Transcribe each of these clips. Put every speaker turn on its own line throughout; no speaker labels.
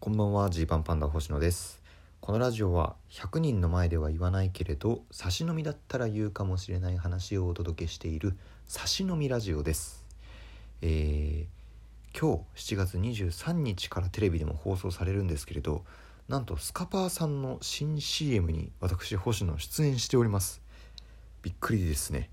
こんばんはジーパンパンダ星野です。このラジオは100人の前では言わないけれど差し飲みだったら言うかもしれない話をお届けしている差し飲みラジオです。えー、今日7月23日からテレビでも放送されるんですけれどなんとスカパーさんの新 CM に私星野出演しております。びっくりですね。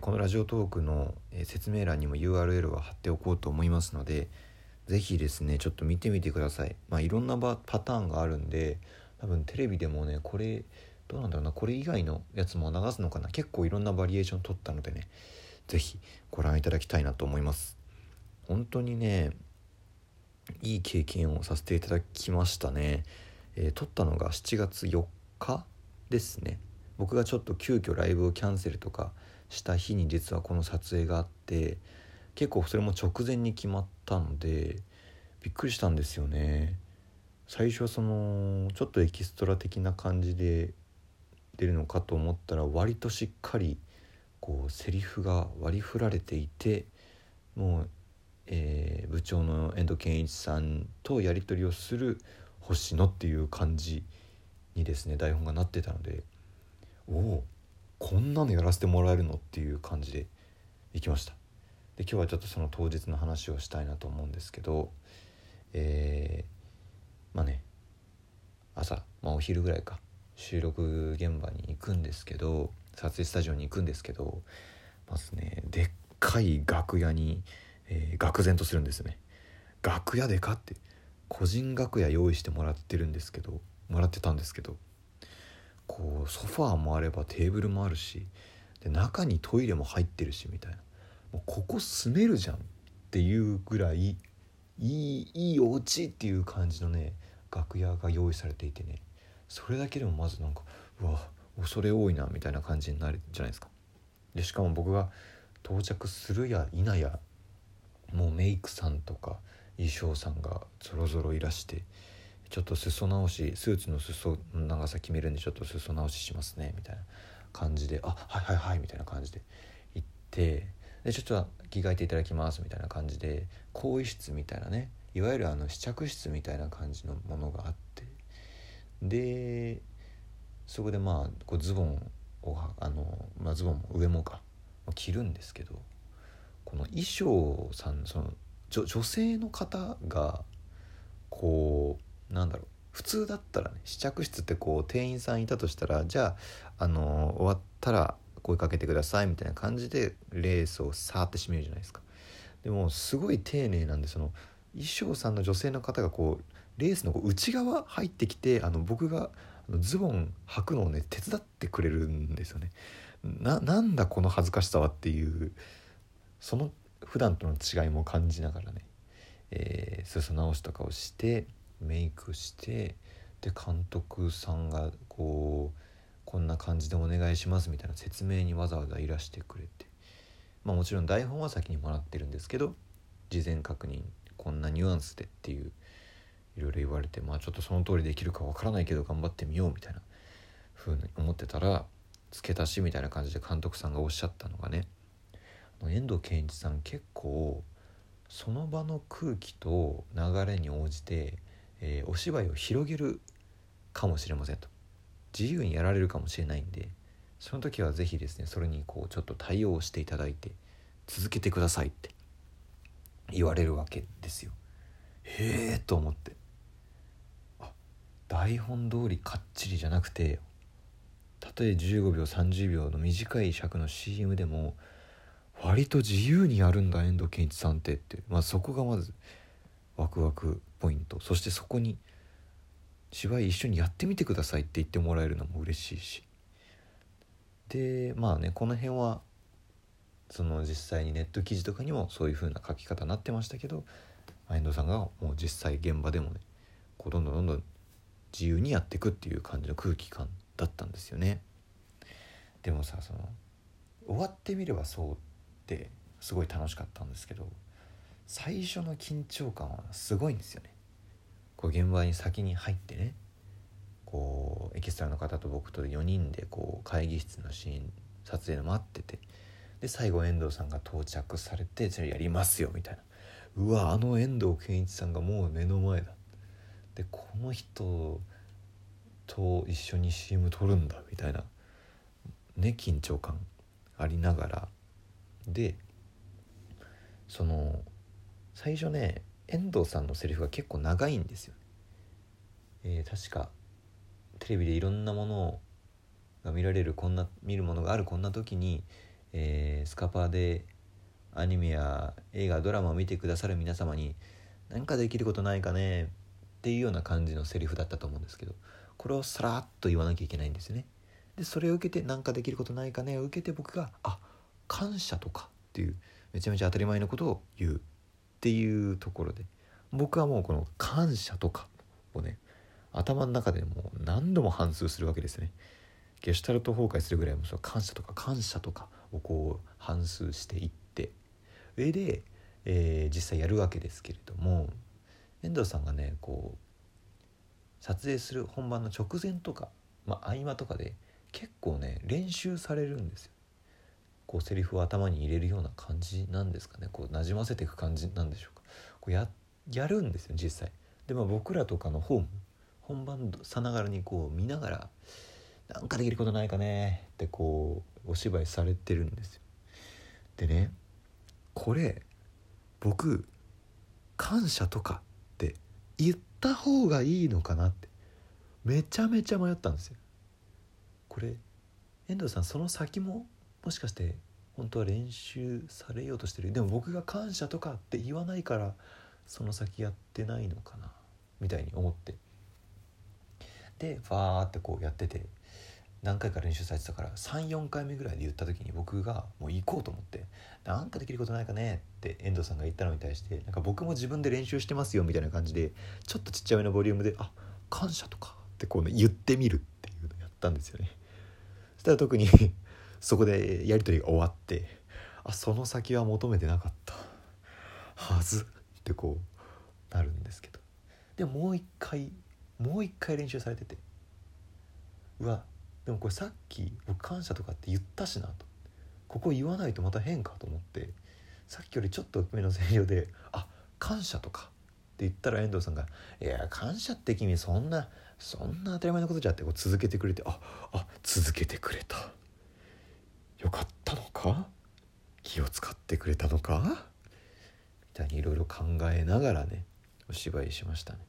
このラジオトークの説明欄にも URL は貼っておこうと思いますので是非ですねちょっと見てみてください。まあいろんなパターンがあるんで多分テレビでもねこれどうなんだろうなこれ以外のやつも流すのかな。結構いろんなバリエーション取ったのでね是非ご覧いただきたいなと思います。本当にねいい経験をさせていただきましたね、えー、撮ったのが7月4日ですね。僕がちょっと急遽ライブをキャンセルとかした日に実はこの撮影があって結構それも直前に決まったのでびっくりしたんですよね。最初はそのちょっとエキストラ的な感じで出るのかと思ったら割としっかりこうセリフが割り振られていてもう、えー、部長の遠藤健一さんとやり取りをする星野っていう感じにですね台本がなってたのでおおこんなのやらせてもらえるのっていう感じで行きました。で今日はちょっとその当日の話をしたいなと思うんですけどえー、まあね朝、まあ、お昼ぐらいか収録現場に行くんですけど撮影スタジオに行くんですけどまずねでっかい楽屋に、えー、愕然とするんですね。楽屋でかって個人楽屋用意してもらってるんですけどもらってたんですけどこうソファーもあればテーブルもあるしで中にトイレも入ってるしみたいな。もうここ住めるじゃんっていうぐらいいいいいお家っていう感じのね楽屋が用意されていてねそれだけでもまずなんかうわ恐れ多いなみたいな感じになるじゃないですか。でしかも僕が到着するや否やもうメイクさんとか衣装さんがぞろぞろいらしてちょっと裾直しスーツの裾長さ決めるんでちょっと裾直ししますねみたいな感じで「あはいはいはい」みたいな感じで行ってでちょっと着替えていただきますみたいな感じで更衣室みたいなねいわゆるあの試着室みたいな感じのものがあって。でそこでまあこうズボンをあの、まあ、ズボンも上もか着るんですけどこの衣装さんその女女性の方がこうなんだろう普通だったらね試着室ってこう店員さんいたとしたらじゃああの終わったら声かけてくださいみたいな感じでレースをさーって締めるじゃないですか。でもすごい丁寧なんでその衣装さんの女性の方がこうレースの内側入ってきてあの僕がズボン履くのをね手伝ってくれるんですよね。なんだこの恥ずかしさはっていうその普段との違いも感じながらね、えー、裾直しとかをしてメイクしてで監督さんがこうこんな感じでお願いしますみたいな説明にわざわざいらしてくれて。まあもちろん台本は先にもらってるんですけど事前確認こんなニュアンスでっていういろいろ言われてまあちょっとその通りできるかわからないけど頑張ってみようみたいな風に思ってたら付け足しみたいな感じで監督さんがおっしゃったのがね遠藤憲一さん結構その場の空気と流れに応じて、えー、お芝居を広げるかもしれませんと。自由にやられるかもしれないんでその時は是非ですねそれにこうちょっと対応していただいて続けてくださいって言われるわけですよ。へえと思って。あ台本通りかっちりじゃなくてたとえ15秒30秒の短い尺の CM でも割と自由にやるんだ遠藤憲一さんってって、まあ、そこがまずワクワクポイント。そしてそこに芝居一緒にやってみてくださいって言ってもらえるのも嬉しいしでまあねこの辺はその実際にネット記事とかにもそういう風な書き方になってましたけど遠藤さんがもう実際現場でもねこうどんどんどんどん自由にやっていくっていう感じの空気感だったんですよね。でもさその終わってみればそうってすごい楽しかったんですけど最初の緊張感はすごいんですよね。こう現場に先に入ってねこうエキストラの方と僕と4人でこう会議室のシーン撮影の待っててで最後遠藤さんが到着されて「じゃやりますよ」みたいな。うわあの遠藤憲一さんがもう目の前だ。でこの人と一緒に CM 撮るんだみたいな。ね緊張感ありながら。でその最初ね遠藤さんのセリフが結構長いんですよ、えー、確かテレビでいろんなものが見られるこんな見るものがあるこんな時に、えー、スカパーでアニメや映画ドラマを見てくださる皆様に何かできることないかねっていうような感じのセリフだったと思うんですけどこれをさらっと言わなきゃいけないんですよね。でそれを受けて何かできることないかねを受けて僕が「あ感謝とか」っていうめちゃめちゃ当たり前のことを言うっていうところで僕はもうこの「感謝とか」をね頭の中でもう何度も反芻するわけですね。ゲシュタルト崩壊するぐらいもその感謝とか感謝とかをこう反芻していって上で、えー、実際やるわけですけれども遠藤さんがねこう撮影する本番の直前とか、まあ、合間とかで結構ね練習されるんですよ。こうセリフを頭に入れるような感じなんですかね。こうなじませていく感じなんでしょうか。こうややるんですよ実際。でも僕らとかのホーム本番さながらにこう見ながらなんかできることないかねってこうお芝居されてるんですよ。でねこれ僕感謝とかって言った方がいいのかなってめちゃめちゃ迷ったんですよ。これ遠藤さんその先ももしかして本当は練習されようとしてるでも僕が感謝とかって言わないからその先やってないのかなみたいに思ってでファーってこうやってて何回か練習されてたから34回目ぐらいで言った時に僕がもう行こうと思って「なんかできることないかね?」って遠藤さんが言ったのに対してなんか僕も自分で練習してますよみたいな感じでちょっとちっちゃめのボリュームで「あ感謝とか」ってこうね言ってみるっていうのをやったんですよね。そしたら特にそこでやり取りが終わってあその先は求めてなかった。はずってこうなるんですけど。でももう一回もう一回練習されてて。うわでもこれさっき僕感謝とかって言ったしなと。ここ言わないとまた変かと思って。さっきよりちょっと上の声量で「あ感謝とか」って言ったら遠藤さんが「いや感謝って君そんなそんな当たり前のことじゃ」ってこう続けてくれてああ続けてくれた。よかったのか？気を使ってくれたのか？みたいにいろいろ考えながらねお芝居しましたね。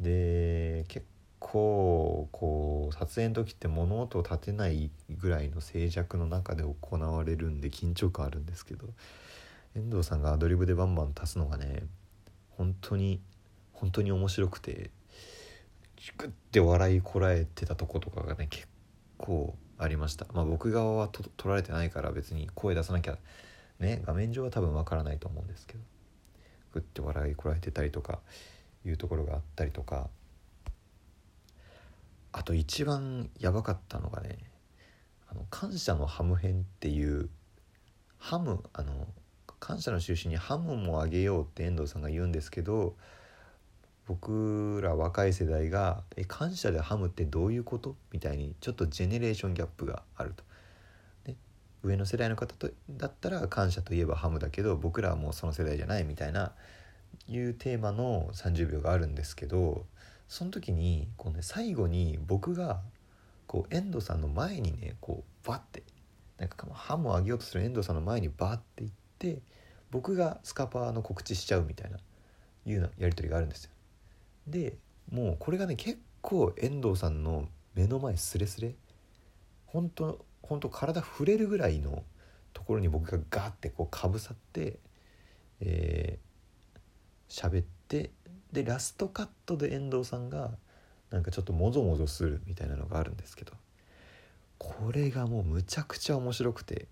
で結構こう撮影の時って物音を立てないぐらいの静寂の中で行われるんで緊張感あるんですけど遠藤さんがアドリブでバンバン足すのがね本当に本当に面白くてグッて笑いこらえてたとことかがね結構ありました。まあ僕側はと撮られてないから別に声出さなきゃね画面上は多分わからないと思うんですけど。グッて笑いこらえてたりとかいうところがあったりとか。あと一番やばかったのがね「あの感謝のハム編」っていうハムあの感謝の印にハムもあげようって遠藤さんが言うんですけど僕ら若い世代が「え感謝でハムってどういうこと?」みたいにちょっとジェネレーションギャップがあると。で上の世代の方とだったら感謝といえばハムだけど僕らはもうその世代じゃないみたいないうテーマの30秒があるんですけどその時にこう、ね、最後に僕がこう遠藤さんの前にねこうバッてなんかハムをあげようとする遠藤さんの前にバッて行って僕がスカパーの告知しちゃうみたいないうようなやり取りがあるんですよ。でもうこれがね結構遠藤さんの目の前スレスレ。本当本当体触れるぐらいのところに僕がガーってこうかぶさってえー、喋ってでラストカットで遠藤さんがなんかちょっともぞもぞするみたいなのがあるんですけどこれがもうむちゃくちゃ面白くて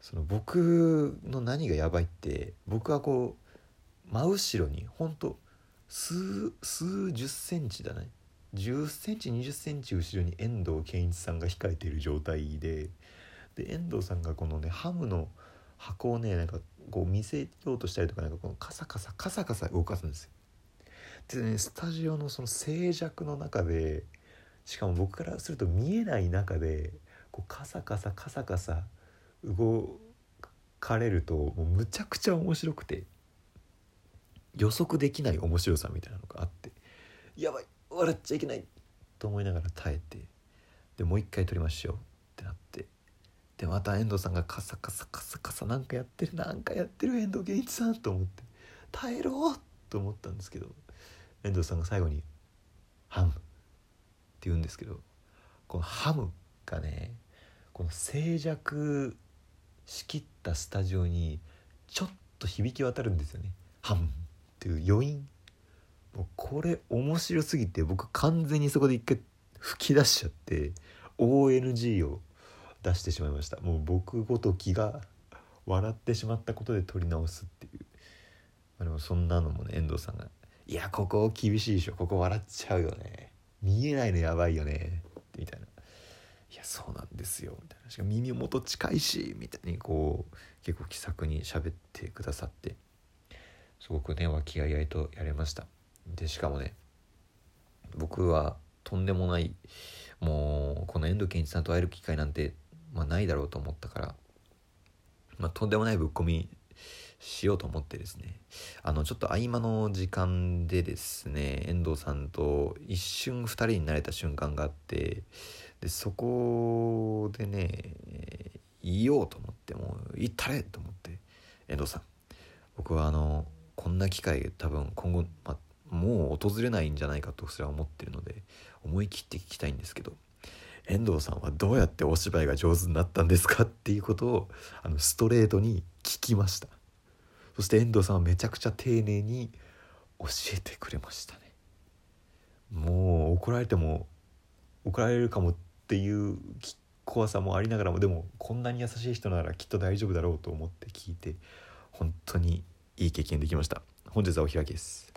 その僕の何がやばいって僕はこう真後ろにほんと数数十センチだね10センチ20センチ後ろに遠藤憲一さんが控えている状態でで遠藤さんがこのねハムの箱をねなんかこう見せようとしたりとかなんかこのカサカサカサカサ動かすんですよ。でねスタジオのその静寂の中でしかも僕からすると見えない中でこうカサカサカサカサ動かれるともうむちゃくちゃ面白くて予測できない面白さみたいなのがあってやばい笑っちゃいけないと思いながら耐えてでもう一回撮りましょうってなってでまた遠藤さんがカサカサカサカサなんかやってるなんかやってる遠藤源一さんと思って耐えろと思ったんですけど遠藤さんが最後に「ハム」って言うんですけどこの「ハム」がねこの静寂しきったスタジオにちょっと響き渡るんですよね「ハム」っていう余韻。もうこれ面白すぎて僕完全にそこで一回吹き出しちゃって ONG を出してしまいました。もう僕ごときが笑ってしまったことで撮り直すっていう、まあ、でもそんなのもね遠藤さんが「いやここ厳しいでしょ。ここ笑っちゃうよね。見えないのやばいよね」みたいな「いやそうなんですよ」みたいな。しかも耳元近いし。みたいにこう結構気さくに喋ってくださって。すごくね和気あいあいとやれました。でしかもね僕はとんでもないもうこの遠藤健一さんと会える機会なんて、まあ、ないだろうと思ったから、まあ、とんでもないぶっ込みしようと思ってですね。あのちょっと合間の時間でですね遠藤さんと一瞬2人になれた瞬間があってでそこでね言おうと思ってもう言ったれと思って遠藤さん。僕はあのこんな機会多分今後、ま、もう訪れないんじゃないかとすら思ってるので思い切って聞きたいんですけど遠藤さんはどうやってお芝居が上手になったんですかっていうことをあのストレートに聞きました。そして遠藤さんはめちゃくちゃ丁寧に教えてくれましたね。もう怒られても怒られるかもっていう怖さもありながらもでもこんなに優しい人ならきっと大丈夫だろうと思って聞いて本当にいい経験できました。本日はお開きです。